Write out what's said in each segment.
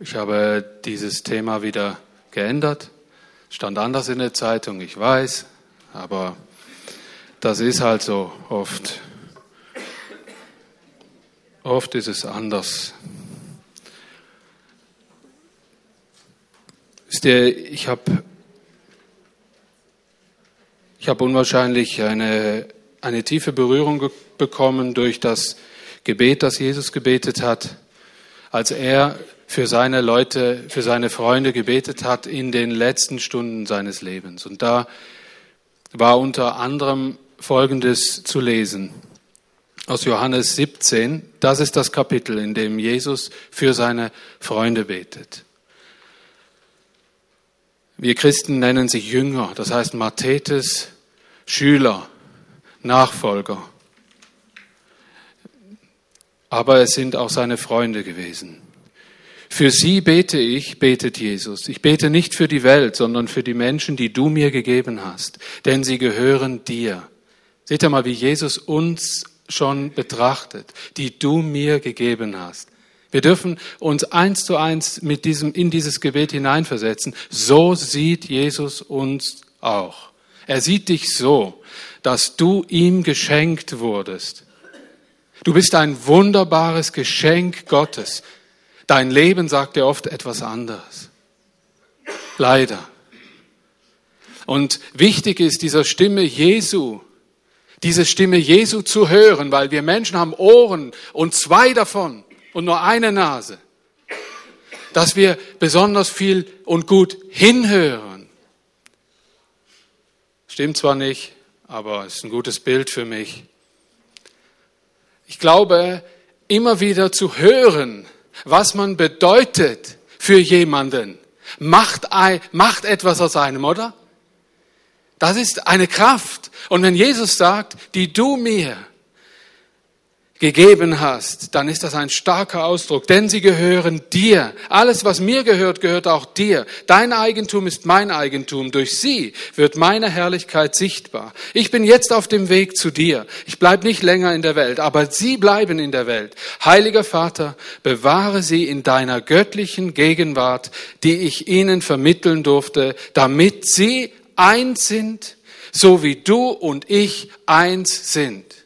Ich habe dieses Thema wieder geändert. Stand anders in der Zeitung, ich weiß, aber das ist halt so oft. Oft ist es anders. Ihr, ich habe ich hab unwahrscheinlich eine, eine tiefe Berührung bekommen durch das Gebet, das Jesus gebetet hat, als er für seine Leute, für seine Freunde gebetet hat in den letzten Stunden seines Lebens. Und da war unter anderem Folgendes zu lesen aus Johannes 17. Das ist das Kapitel, in dem Jesus für seine Freunde betet. Wir Christen nennen sich Jünger, das heißt Mathetes, Schüler, Nachfolger. Aber es sind auch seine Freunde gewesen. Für sie bete ich, betet Jesus. Ich bete nicht für die Welt, sondern für die Menschen, die du mir gegeben hast, denn sie gehören dir. Seht ihr mal, wie Jesus uns schon betrachtet, die du mir gegeben hast. Wir dürfen uns eins zu eins mit diesem, in dieses Gebet hineinversetzen. So sieht Jesus uns auch. Er sieht dich so, dass du ihm geschenkt wurdest. Du bist ein wunderbares Geschenk Gottes. Dein Leben sagt dir oft etwas anderes. Leider. Und wichtig ist dieser Stimme Jesu, diese Stimme Jesu zu hören, weil wir Menschen haben Ohren und zwei davon und nur eine Nase, dass wir besonders viel und gut hinhören. Stimmt zwar nicht, aber es ist ein gutes Bild für mich. Ich glaube, immer wieder zu hören, was man bedeutet für jemanden, macht, ein, macht etwas aus einem, oder? Das ist eine Kraft. Und wenn Jesus sagt, die du mir gegeben hast, dann ist das ein starker Ausdruck, denn sie gehören dir. Alles, was mir gehört, gehört auch dir. Dein Eigentum ist mein Eigentum. Durch sie wird meine Herrlichkeit sichtbar. Ich bin jetzt auf dem Weg zu dir. Ich bleibe nicht länger in der Welt, aber sie bleiben in der Welt. Heiliger Vater, bewahre sie in deiner göttlichen Gegenwart, die ich ihnen vermitteln durfte, damit sie eins sind, so wie du und ich eins sind.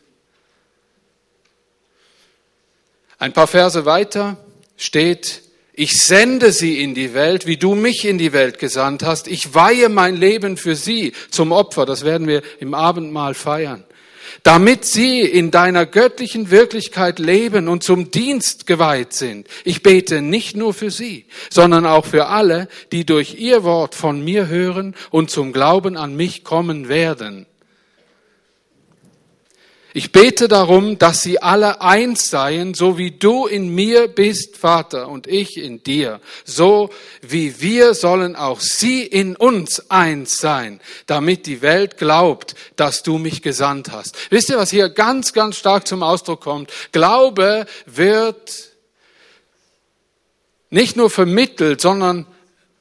Ein paar Verse weiter steht, ich sende sie in die Welt, wie du mich in die Welt gesandt hast. Ich weihe mein Leben für sie zum Opfer. Das werden wir im Abendmahl feiern. Damit sie in deiner göttlichen Wirklichkeit leben und zum Dienst geweiht sind. Ich bete nicht nur für sie, sondern auch für alle, die durch ihr Wort von mir hören und zum Glauben an mich kommen werden. Ich bete darum, dass sie alle eins seien, so wie du in mir bist, Vater, und ich in dir. So wie wir sollen auch sie in uns eins sein, damit die Welt glaubt, dass du mich gesandt hast. Wisst ihr, was hier ganz, ganz stark zum Ausdruck kommt? Glaube wird nicht nur vermittelt, sondern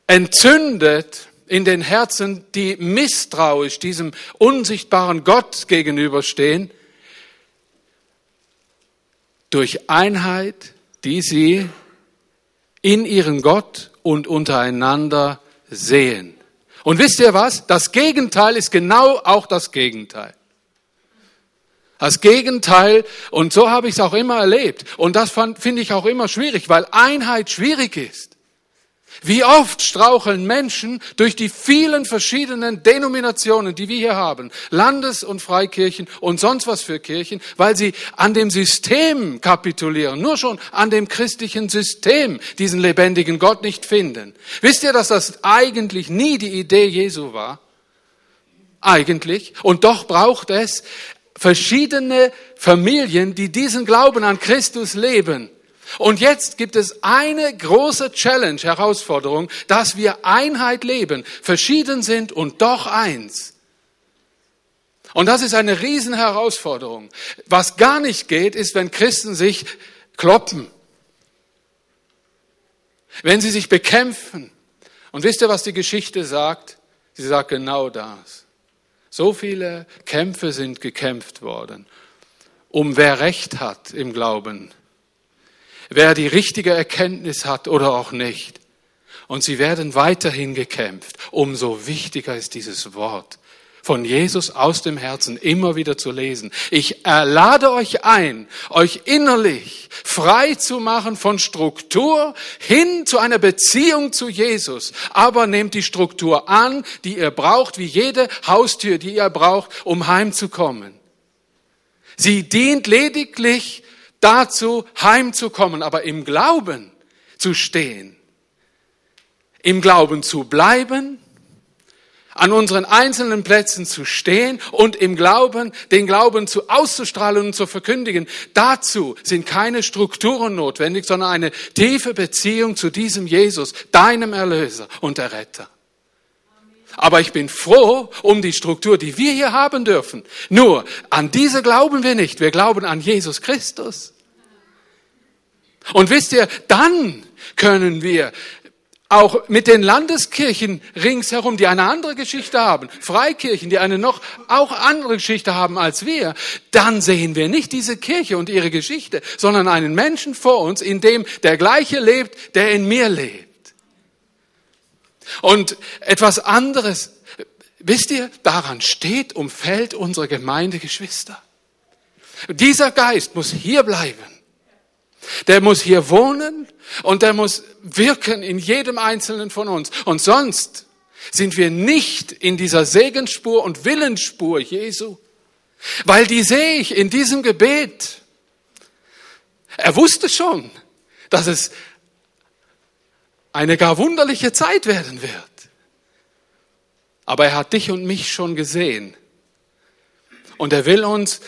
entzündet in den Herzen, die misstrauisch diesem unsichtbaren Gott gegenüberstehen durch Einheit, die sie in ihren Gott und untereinander sehen. Und wisst ihr was? Das Gegenteil ist genau auch das Gegenteil. Das Gegenteil, und so habe ich es auch immer erlebt. Und das finde ich auch immer schwierig, weil Einheit schwierig ist. Wie oft straucheln Menschen durch die vielen verschiedenen Denominationen, die wir hier haben, Landes- und Freikirchen und sonst was für Kirchen, weil sie an dem System kapitulieren, nur schon an dem christlichen System diesen lebendigen Gott nicht finden. Wisst ihr, dass das eigentlich nie die Idee Jesu war? Eigentlich. Und doch braucht es verschiedene Familien, die diesen Glauben an Christus leben und jetzt gibt es eine große Challenge, Herausforderung, dass wir Einheit leben, verschieden sind und doch eins. Und das ist eine Riesenherausforderung. Was gar nicht geht, ist, wenn Christen sich kloppen, wenn sie sich bekämpfen. Und wisst ihr, was die Geschichte sagt? Sie sagt genau das. So viele Kämpfe sind gekämpft worden, um wer Recht hat im Glauben wer die richtige Erkenntnis hat oder auch nicht. Und sie werden weiterhin gekämpft. Umso wichtiger ist dieses Wort von Jesus aus dem Herzen immer wieder zu lesen. Ich lade euch ein, euch innerlich frei zu machen von Struktur hin zu einer Beziehung zu Jesus. Aber nehmt die Struktur an, die ihr braucht, wie jede Haustür, die ihr braucht, um heimzukommen. Sie dient lediglich dazu, heimzukommen, aber im Glauben zu stehen. Im Glauben zu bleiben an unseren einzelnen Plätzen zu stehen und im Glauben, den Glauben zu auszustrahlen und zu verkündigen. Dazu sind keine Strukturen notwendig, sondern eine tiefe Beziehung zu diesem Jesus, deinem Erlöser und Erretter. Aber ich bin froh um die Struktur, die wir hier haben dürfen. Nur, an diese glauben wir nicht. Wir glauben an Jesus Christus. Und wisst ihr, dann können wir auch mit den Landeskirchen ringsherum, die eine andere Geschichte haben, Freikirchen, die eine noch auch andere Geschichte haben als wir, dann sehen wir nicht diese Kirche und ihre Geschichte, sondern einen Menschen vor uns, in dem der gleiche lebt, der in mir lebt. Und etwas anderes, wisst ihr, daran steht, umfällt unsere Gemeindegeschwister. Dieser Geist muss hier bleiben. Der muss hier wohnen und der muss wirken in jedem Einzelnen von uns. Und sonst sind wir nicht in dieser Segensspur und Willensspur Jesu. Weil die sehe ich in diesem Gebet. Er wusste schon, dass es eine gar wunderliche Zeit werden wird. Aber er hat dich und mich schon gesehen. Und er will uns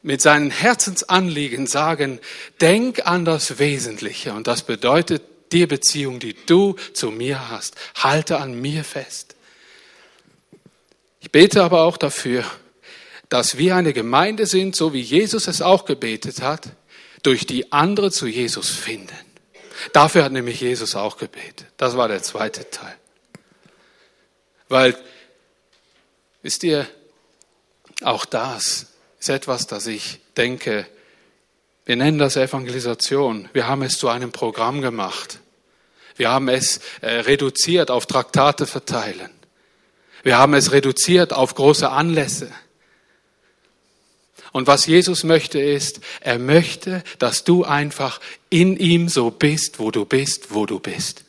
mit seinen Herzensanliegen sagen, denk an das Wesentliche. Und das bedeutet die Beziehung, die du zu mir hast. Halte an mir fest. Ich bete aber auch dafür, dass wir eine Gemeinde sind, so wie Jesus es auch gebetet hat, durch die andere zu Jesus finden. Dafür hat nämlich Jesus auch gebetet. Das war der zweite Teil. Weil, wisst ihr, auch das ist etwas, das ich denke, wir nennen das Evangelisation. Wir haben es zu einem Programm gemacht. Wir haben es äh, reduziert auf Traktate verteilen. Wir haben es reduziert auf große Anlässe. Und was Jesus möchte ist, er möchte, dass du einfach in ihm so bist, wo du bist, wo du bist.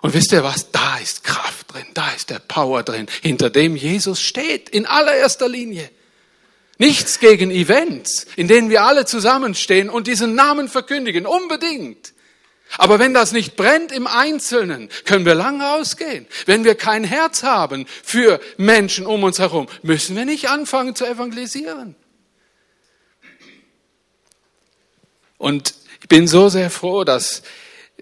Und wisst ihr was? Da ist Kraft drin, da ist der Power drin, hinter dem Jesus steht, in allererster Linie. Nichts gegen Events, in denen wir alle zusammenstehen und diesen Namen verkündigen, unbedingt. Aber wenn das nicht brennt im Einzelnen, können wir lang rausgehen. Wenn wir kein Herz haben für Menschen um uns herum, müssen wir nicht anfangen zu evangelisieren. Und ich bin so sehr froh, dass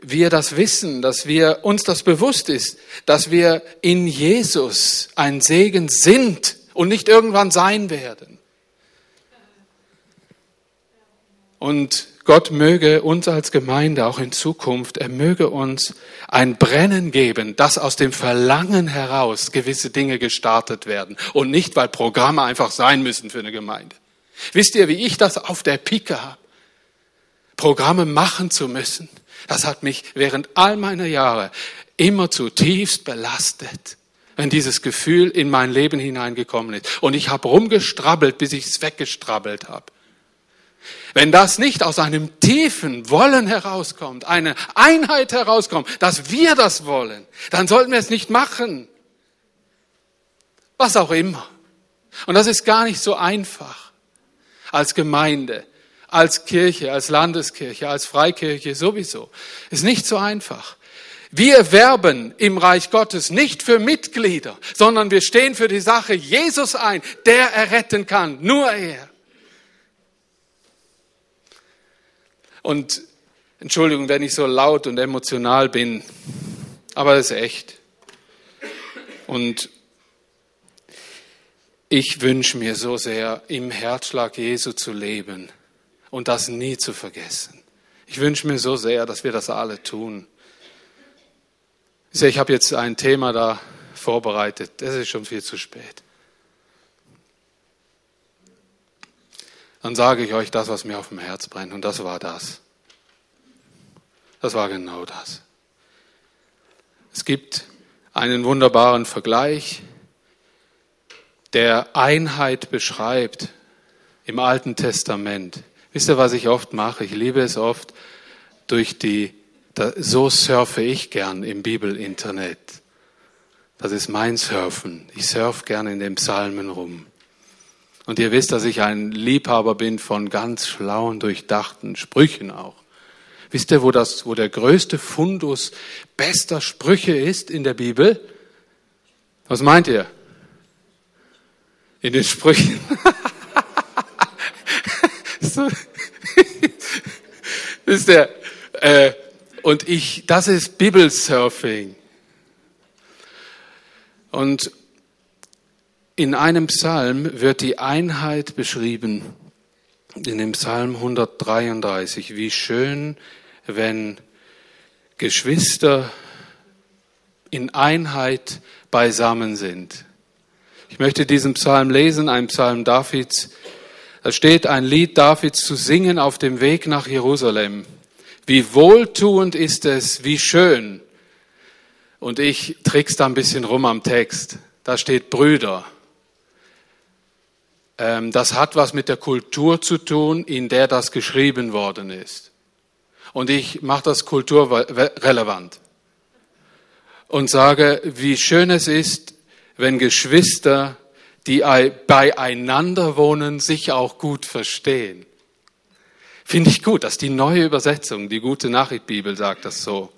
wir das wissen, dass wir uns das bewusst ist, dass wir in Jesus ein Segen sind und nicht irgendwann sein werden. Und Gott möge uns als Gemeinde auch in Zukunft, er möge uns ein Brennen geben, dass aus dem Verlangen heraus gewisse Dinge gestartet werden und nicht, weil Programme einfach sein müssen für eine Gemeinde. Wisst ihr, wie ich das auf der Pike habe? Programme machen zu müssen. Das hat mich während all meiner Jahre immer zutiefst belastet, wenn dieses Gefühl in mein Leben hineingekommen ist. Und ich habe rumgestrabbelt, bis ich es weggestrabbelt habe. Wenn das nicht aus einem tiefen Wollen herauskommt, eine Einheit herauskommt, dass wir das wollen, dann sollten wir es nicht machen. Was auch immer. Und das ist gar nicht so einfach. Als Gemeinde, als Kirche, als Landeskirche, als Freikirche sowieso. Ist nicht so einfach. Wir werben im Reich Gottes nicht für Mitglieder, sondern wir stehen für die Sache Jesus ein, der erretten kann, nur er. Und Entschuldigung, wenn ich so laut und emotional bin, aber das ist echt. Und ich wünsche mir so sehr, im Herzschlag Jesu zu leben und das nie zu vergessen. Ich wünsche mir so sehr, dass wir das alle tun. Ich habe jetzt ein Thema da vorbereitet. Das ist schon viel zu spät. dann sage ich euch das, was mir auf dem Herz brennt. Und das war das. Das war genau das. Es gibt einen wunderbaren Vergleich, der Einheit beschreibt im Alten Testament. Wisst ihr, was ich oft mache? Ich liebe es oft durch die, so surfe ich gern im Bibelinternet. Das ist mein Surfen. Ich surfe gern in den Psalmen rum. Und ihr wisst, dass ich ein Liebhaber bin von ganz schlauen, durchdachten Sprüchen auch. Wisst ihr, wo, das, wo der größte Fundus bester Sprüche ist in der Bibel? Was meint ihr? In den Sprüchen. so. Wisst ihr, äh, und ich, das ist Bibelsurfing. Und in einem Psalm wird die Einheit beschrieben, in dem Psalm 133, wie schön, wenn Geschwister in Einheit beisammen sind. Ich möchte diesen Psalm lesen, ein Psalm Davids. Da steht ein Lied Davids zu singen auf dem Weg nach Jerusalem. Wie wohltuend ist es, wie schön. Und ich trick's da ein bisschen rum am Text. Da steht Brüder. Ähm, das hat was mit der Kultur zu tun, in der das geschrieben worden ist. Und ich mache das kulturrelevant und sage, wie schön es ist, wenn Geschwister, die beieinander wohnen, sich auch gut verstehen. Finde ich gut, dass die neue Übersetzung, die gute Nachricht Bibel sagt das so.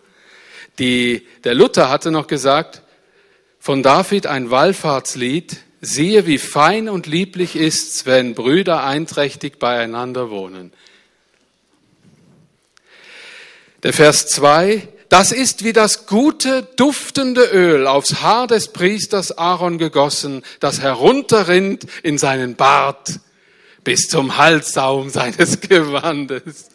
Die, der Luther hatte noch gesagt, von David ein Wallfahrtslied, siehe, wie fein und lieblich ist's, wenn Brüder einträchtig beieinander wohnen. Der Vers 2, das ist wie das gute, duftende Öl aufs Haar des Priesters Aaron gegossen, das herunterrinnt in seinen Bart bis zum Halssaum seines Gewandes.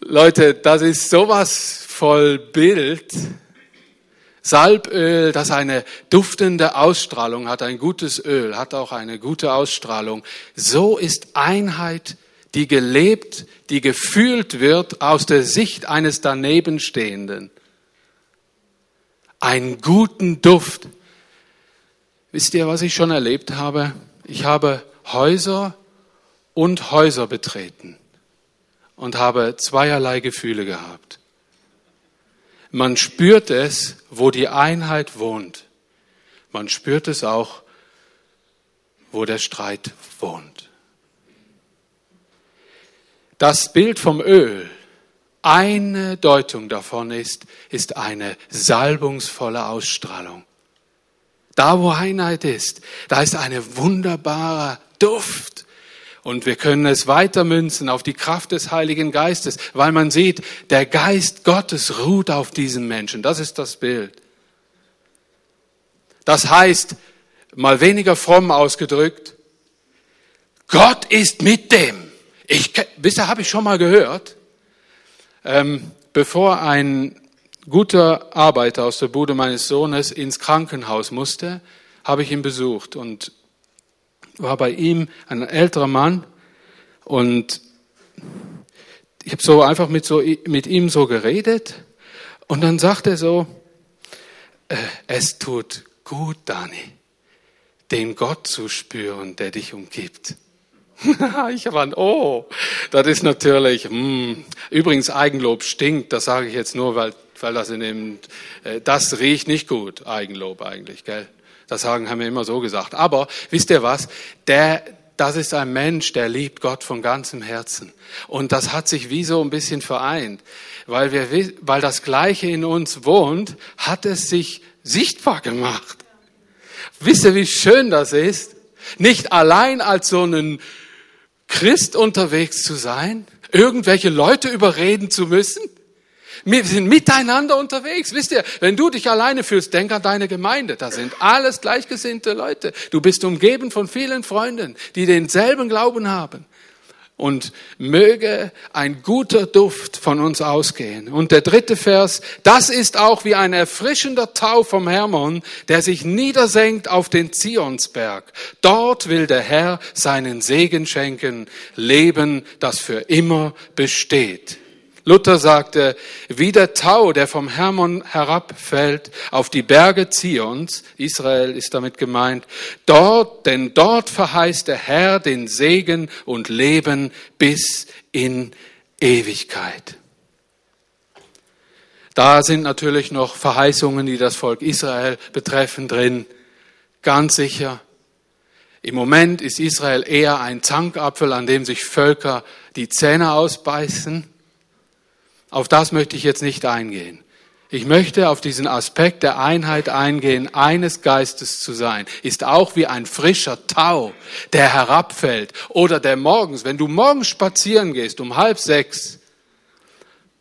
Leute, das ist sowas voll Bild. Salböl, das eine duftende Ausstrahlung hat, ein gutes Öl, hat auch eine gute Ausstrahlung. So ist Einheit, die gelebt, die gefühlt wird aus der Sicht eines Danebenstehenden. Einen guten Duft. Wisst ihr, was ich schon erlebt habe? Ich habe Häuser und Häuser betreten und habe zweierlei Gefühle gehabt. Man spürt es, wo die Einheit wohnt. Man spürt es auch, wo der Streit wohnt. Das Bild vom Öl, eine Deutung davon ist, ist eine salbungsvolle Ausstrahlung. Da, wo Einheit ist, da ist eine wunderbare Duft. Und wir können es weitermünzen auf die Kraft des Heiligen Geistes, weil man sieht, der Geist Gottes ruht auf diesem Menschen. Das ist das Bild. Das heißt, mal weniger fromm ausgedrückt, Gott ist mit dem. Ich, wisst ihr, habe ich schon mal gehört, ähm, bevor ein guter Arbeiter aus der Bude meines Sohnes ins Krankenhaus musste, habe ich ihn besucht und war bei ihm ein älterer Mann und ich habe so einfach mit, so, mit ihm so geredet und dann sagt er so, äh, es tut gut, Dani, den Gott zu spüren, der dich umgibt. ich war, oh, das ist natürlich, mh. Hm. übrigens Eigenlob stinkt, das sage ich jetzt nur, weil, weil das in dem, äh, das riecht nicht gut, Eigenlob eigentlich, gell? Das sagen, haben wir immer so gesagt. Aber wisst ihr was? Der, das ist ein Mensch, der liebt Gott von ganzem Herzen. Und das hat sich wie so ein bisschen vereint. Weil, wir, weil das Gleiche in uns wohnt, hat es sich sichtbar gemacht. Wisst ihr, wie schön das ist? Nicht allein als so ein Christ unterwegs zu sein, irgendwelche Leute überreden zu müssen, wir sind miteinander unterwegs. Wisst ihr, wenn du dich alleine fühlst, denk an deine Gemeinde. Da sind alles gleichgesinnte Leute. Du bist umgeben von vielen Freunden, die denselben Glauben haben. Und möge ein guter Duft von uns ausgehen. Und der dritte Vers, das ist auch wie ein erfrischender Tau vom Hermon, der sich niedersenkt auf den Zionsberg. Dort will der Herr seinen Segen schenken, Leben, das für immer besteht. Luther sagte, wie der Tau, der vom Hermon herabfällt auf die Berge Zions, Israel ist damit gemeint, dort, denn dort verheißt der Herr den Segen und Leben bis in Ewigkeit. Da sind natürlich noch Verheißungen, die das Volk Israel betreffen, drin. Ganz sicher. Im Moment ist Israel eher ein Zankapfel, an dem sich Völker die Zähne ausbeißen. Auf das möchte ich jetzt nicht eingehen. Ich möchte auf diesen Aspekt der Einheit eingehen, eines Geistes zu sein, ist auch wie ein frischer Tau, der herabfällt oder der morgens, wenn du morgens spazieren gehst um halb sechs,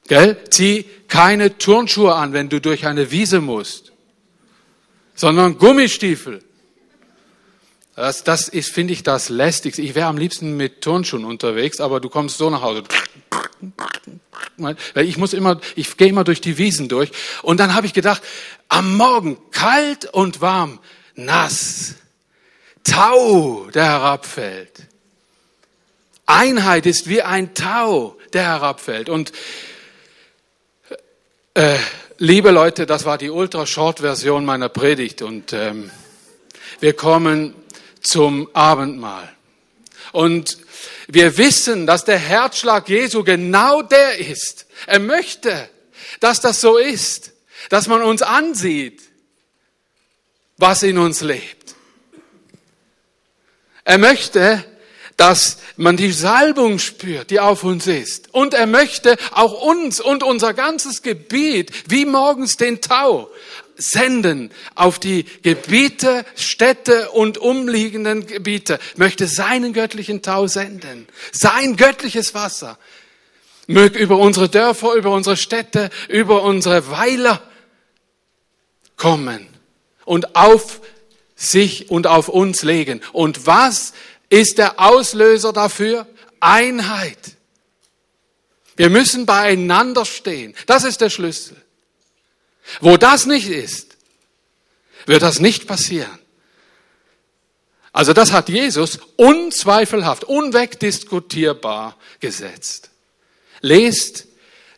gell, zieh keine Turnschuhe an, wenn du durch eine Wiese musst, sondern Gummistiefel. Das, das ist, finde ich, das lästigste. Ich wäre am liebsten mit Turnschuhen unterwegs, aber du kommst so nach Hause. Ich muss immer, ich gehe immer durch die Wiesen durch. Und dann habe ich gedacht, am Morgen kalt und warm, nass, Tau, der herabfällt. Einheit ist wie ein Tau, der herabfällt. Und äh, liebe Leute, das war die Ultra-Short-Version meiner Predigt. Und ähm, wir kommen zum Abendmahl. Und wir wissen, dass der Herzschlag Jesu genau der ist. Er möchte, dass das so ist, dass man uns ansieht, was in uns lebt. Er möchte, dass man die Salbung spürt, die auf uns ist. Und er möchte auch uns und unser ganzes Gebiet, wie morgens den Tau, senden auf die Gebiete, Städte und umliegenden Gebiete, möchte seinen göttlichen Tau senden, sein göttliches Wasser, möge über unsere Dörfer, über unsere Städte, über unsere Weiler kommen und auf sich und auf uns legen. Und was ist der Auslöser dafür? Einheit. Wir müssen beieinander stehen. Das ist der Schlüssel. Wo das nicht ist, wird das nicht passieren. Also das hat Jesus unzweifelhaft, unwegdiskutierbar gesetzt. Lest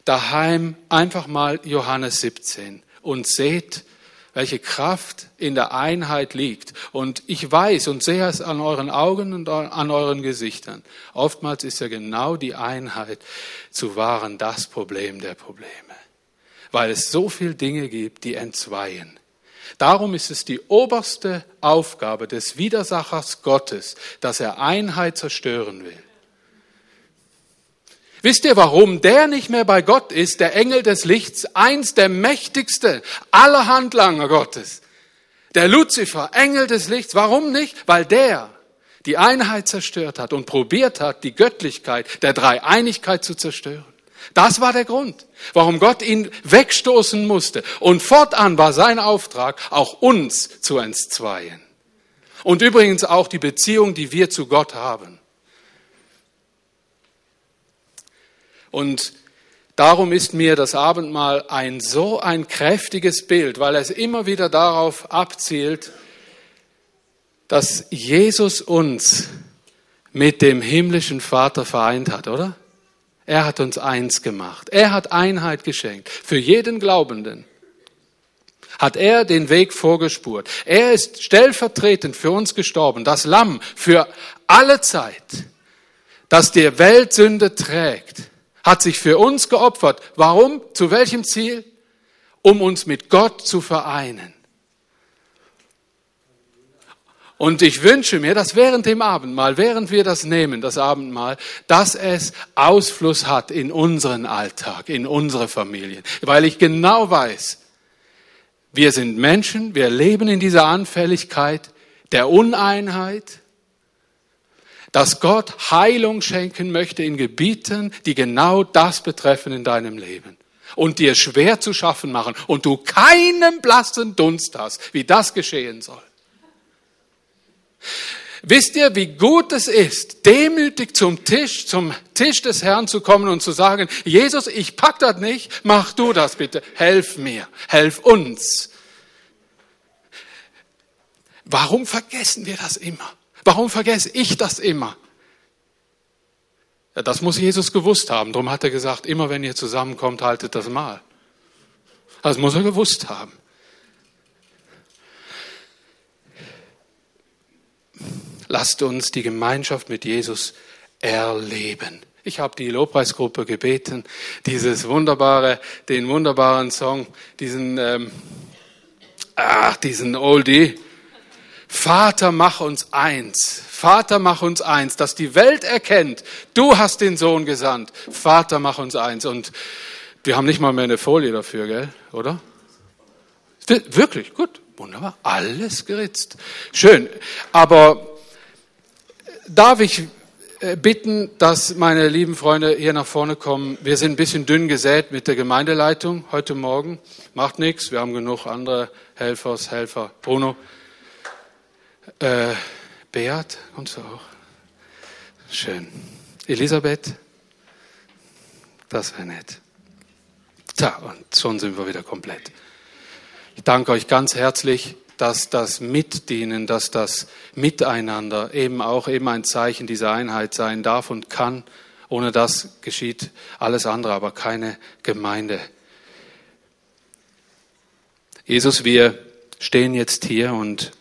daheim einfach mal Johannes 17 und seht, welche Kraft in der Einheit liegt. Und ich weiß und sehe es an euren Augen und an euren Gesichtern. Oftmals ist ja genau die Einheit zu wahren das Problem der Probleme weil es so viele Dinge gibt, die entzweien. Darum ist es die oberste Aufgabe des Widersachers Gottes, dass er Einheit zerstören will. Wisst ihr, warum der nicht mehr bei Gott ist, der Engel des Lichts, eins der mächtigsten aller Handlanger Gottes? Der Luzifer, Engel des Lichts, warum nicht? Weil der die Einheit zerstört hat und probiert hat, die Göttlichkeit der Dreieinigkeit zu zerstören. Das war der Grund, warum Gott ihn wegstoßen musste. Und fortan war sein Auftrag, auch uns zu entzweien. Und übrigens auch die Beziehung, die wir zu Gott haben. Und darum ist mir das Abendmahl ein so ein kräftiges Bild, weil es immer wieder darauf abzielt, dass Jesus uns mit dem himmlischen Vater vereint hat, oder? Er hat uns eins gemacht. Er hat Einheit geschenkt. Für jeden Glaubenden hat er den Weg vorgespurt. Er ist stellvertretend für uns gestorben, das Lamm für alle Zeit, das die Weltsünde trägt, hat sich für uns geopfert. Warum? Zu welchem Ziel? Um uns mit Gott zu vereinen. Und ich wünsche mir, dass während dem Abendmahl, während wir das nehmen, das Abendmahl, dass es Ausfluss hat in unseren Alltag, in unsere Familien. Weil ich genau weiß, wir sind Menschen, wir leben in dieser Anfälligkeit der Uneinheit, dass Gott Heilung schenken möchte in Gebieten, die genau das betreffen in deinem Leben und dir schwer zu schaffen machen und du keinen blassen Dunst hast, wie das geschehen soll. Wisst ihr, wie gut es ist, demütig zum Tisch, zum Tisch des Herrn zu kommen und zu sagen, Jesus, ich pack das nicht, mach du das bitte, helf mir, helf uns. Warum vergessen wir das immer? Warum vergesse ich das immer? Das muss Jesus gewusst haben. Darum hat er gesagt, immer wenn ihr zusammenkommt, haltet das Mahl. Das muss er gewusst haben. Lasst uns die Gemeinschaft mit Jesus erleben. Ich habe die Lobpreisgruppe gebeten, dieses wunderbare, den wunderbaren Song, diesen, ähm, ach, diesen Oldie. Vater, mach uns eins. Vater, mach uns eins, dass die Welt erkennt, du hast den Sohn gesandt. Vater, mach uns eins. Und wir haben nicht mal mehr eine Folie dafür, gell? Oder? Wirklich, gut, wunderbar, alles geritzt. Schön. Aber darf ich äh, bitten, dass meine lieben Freunde hier nach vorne kommen. Wir sind ein bisschen dünn gesät mit der Gemeindeleitung heute Morgen. Macht nichts, wir haben genug andere Helfers, Helfer. Bruno, äh, Beat, kommst du auch? Schön. Elisabeth, das wäre nett. Tja, und schon sind wir wieder komplett. Ich danke euch ganz herzlich dass das Mitdienen, dass das Miteinander eben auch eben ein Zeichen dieser Einheit sein darf und kann. Ohne das geschieht alles andere, aber keine Gemeinde. Jesus, wir stehen jetzt hier und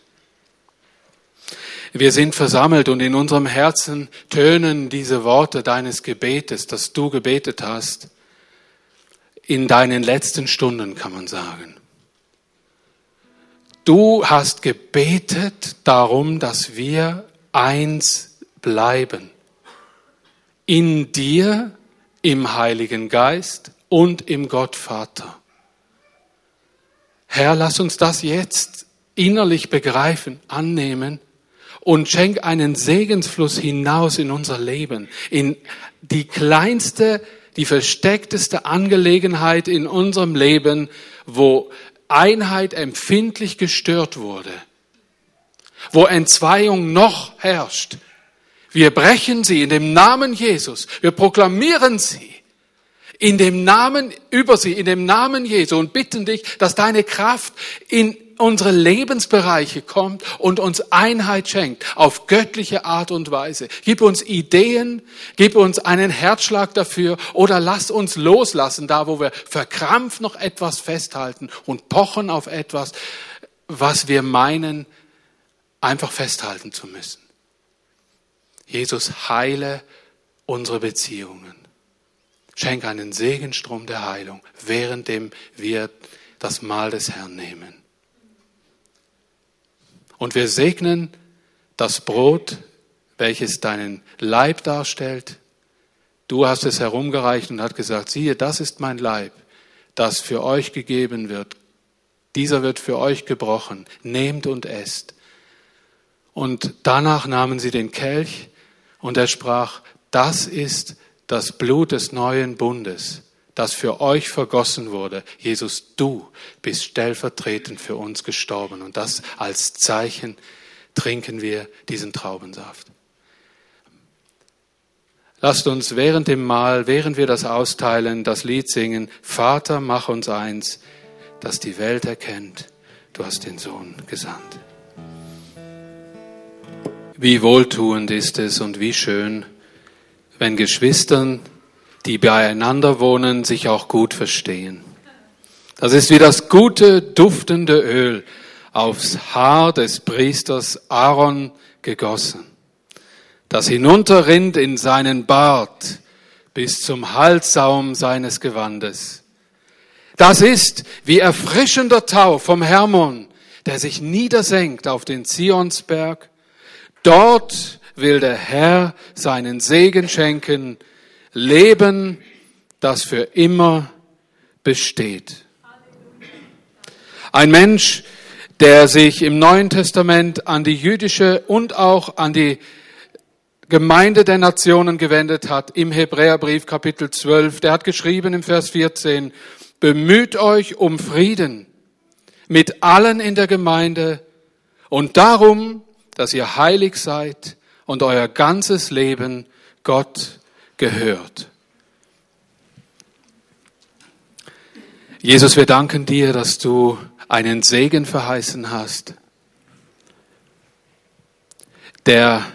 wir sind versammelt und in unserem Herzen tönen diese Worte deines Gebetes, das du gebetet hast, in deinen letzten Stunden, kann man sagen. Du hast gebetet darum, dass wir eins bleiben. In dir, im Heiligen Geist und im Gottvater. Herr, lass uns das jetzt innerlich begreifen, annehmen und schenk einen Segensfluss hinaus in unser Leben, in die kleinste, die versteckteste Angelegenheit in unserem Leben, wo Einheit empfindlich gestört wurde, wo Entzweiung noch herrscht. Wir brechen sie in dem Namen Jesus. Wir proklamieren sie in dem Namen über sie, in dem Namen Jesu und bitten dich, dass deine Kraft in unsere Lebensbereiche kommt und uns Einheit schenkt auf göttliche Art und Weise. Gib uns Ideen, gib uns einen Herzschlag dafür oder lass uns loslassen, da wo wir verkrampft noch etwas festhalten und pochen auf etwas, was wir meinen, einfach festhalten zu müssen. Jesus, heile unsere Beziehungen. Schenk einen Segenstrom der Heilung, währenddem wir das Mahl des Herrn nehmen. Und wir segnen das Brot, welches deinen Leib darstellt. Du hast es herumgereicht und hat gesagt, siehe, das ist mein Leib, das für euch gegeben wird. Dieser wird für euch gebrochen. Nehmt und esst. Und danach nahmen sie den Kelch und er sprach, das ist das Blut des neuen Bundes, das für euch vergossen wurde. Jesus, du bist stellvertretend für uns gestorben. Und das als Zeichen trinken wir diesen Traubensaft. Lasst uns während dem Mahl, während wir das austeilen, das Lied singen, Vater, mach uns eins, dass die Welt erkennt, du hast den Sohn gesandt. Wie wohltuend ist es und wie schön, wenn Geschwistern die beieinander wohnen, sich auch gut verstehen. Das ist wie das gute, duftende Öl aufs Haar des Priesters Aaron gegossen, das hinunterrinnt in seinen Bart bis zum Halssaum seines Gewandes. Das ist wie erfrischender Tau vom Hermon, der sich niedersenkt auf den Zionsberg. Dort will der Herr seinen Segen schenken Leben, das für immer besteht. Ein Mensch, der sich im Neuen Testament an die jüdische und auch an die Gemeinde der Nationen gewendet hat, im Hebräerbrief Kapitel 12, der hat geschrieben im Vers 14, bemüht euch um Frieden mit allen in der Gemeinde und darum, dass ihr heilig seid und euer ganzes Leben Gott gehört. Jesus, wir danken dir, dass du einen Segen verheißen hast, der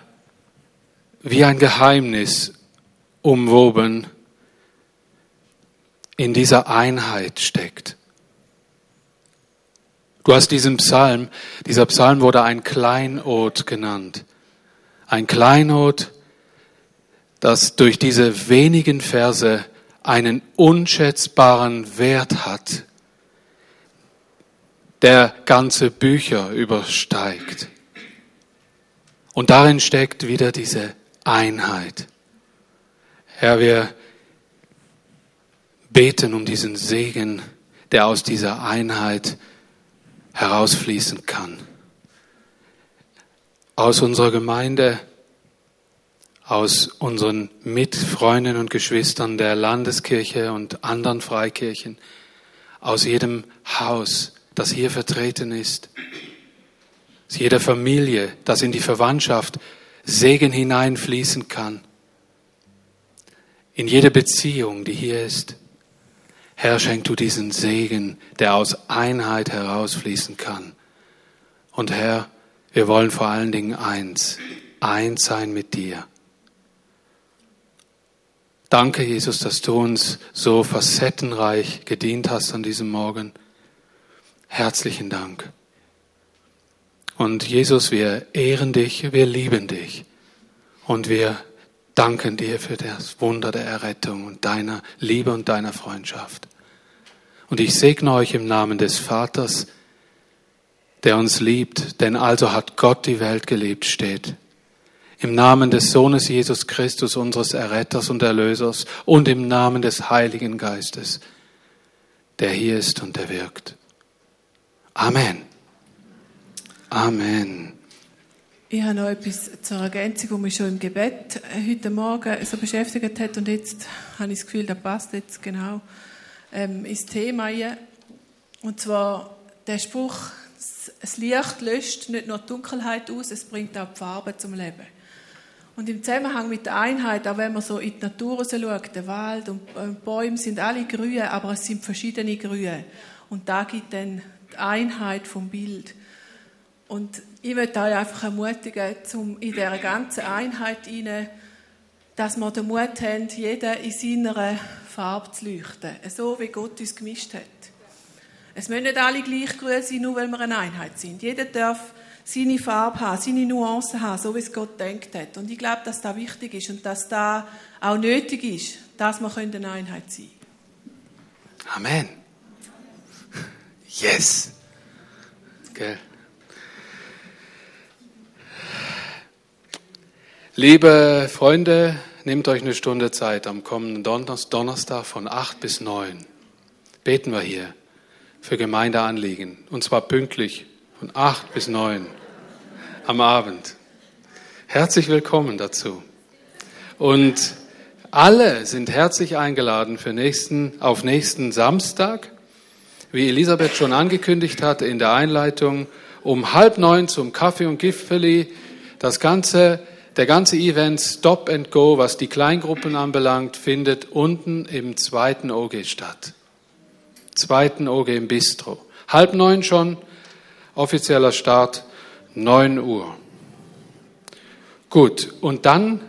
wie ein Geheimnis umwoben in dieser Einheit steckt. Du hast diesen Psalm, dieser Psalm wurde ein Kleinod genannt. Ein Kleinod, das durch diese wenigen Verse einen unschätzbaren Wert hat, der ganze Bücher übersteigt. Und darin steckt wieder diese Einheit. Herr, wir beten um diesen Segen, der aus dieser Einheit herausfließen kann. Aus unserer Gemeinde, aus unseren Mitfreunden und Geschwistern der Landeskirche und anderen Freikirchen, aus jedem Haus, das hier vertreten ist, aus jeder Familie, das in die Verwandtschaft Segen hineinfließen kann, in jede Beziehung, die hier ist. Herr, schenk du diesen Segen, der aus Einheit herausfließen kann. Und Herr, wir wollen vor allen Dingen eins, eins sein mit dir. Danke, Jesus, dass du uns so facettenreich gedient hast an diesem Morgen. Herzlichen Dank. Und Jesus, wir ehren dich, wir lieben dich und wir danken dir für das Wunder der Errettung und deiner Liebe und deiner Freundschaft. Und ich segne euch im Namen des Vaters, der uns liebt, denn also hat Gott die Welt geliebt, steht. Im Namen des Sohnes Jesus Christus, unseres Erretters und Erlösers, und im Namen des Heiligen Geistes, der hier ist und der wirkt. Amen. Amen. Ich habe noch etwas zur Ergänzung, die mich schon im Gebet heute Morgen so beschäftigt hat und jetzt habe ich das Gefühl, das passt jetzt genau ähm, ins Thema ein. Und zwar der Spruch, das Licht löscht nicht nur die Dunkelheit aus, es bringt auch die Farbe zum Leben. Und im Zusammenhang mit der Einheit, auch wenn man so in die Natur schaut, der Wald und äh, Bäume sind alle grün, aber es sind verschiedene Grüne. Und da gibt dann die Einheit vom Bild. Und ich möchte euch einfach ermutigen, um in dieser ganzen Einheit hinein, dass wir den Mut haben, jeder in seiner Farbe zu leuchten, so wie Gott uns gemischt hat. Es müssen nicht alle gleich grün sein, nur weil wir eine Einheit sind. Jeder darf seine Farbe haben, seine Nuancen haben, so wie es Gott denkt hat. Und ich glaube, dass das wichtig ist und dass das auch nötig ist, dass wir eine Einheit sein können. Amen. Yes. Okay. Liebe Freunde, nehmt euch eine Stunde Zeit am kommenden Donnerstag von 8 bis 9. Beten wir hier für Gemeindeanliegen. Und zwar pünktlich von 8 bis 9 am Abend. Herzlich willkommen dazu. Und alle sind herzlich eingeladen für nächsten, auf nächsten Samstag, wie Elisabeth schon angekündigt hatte in der Einleitung, um halb neun zum Kaffee und Gipfeli. Das ganze der ganze Event Stop and Go, was die Kleingruppen anbelangt, findet unten im zweiten OG statt. Zweiten OG im Bistro. Halb neun schon, offizieller Start neun Uhr. Gut, und dann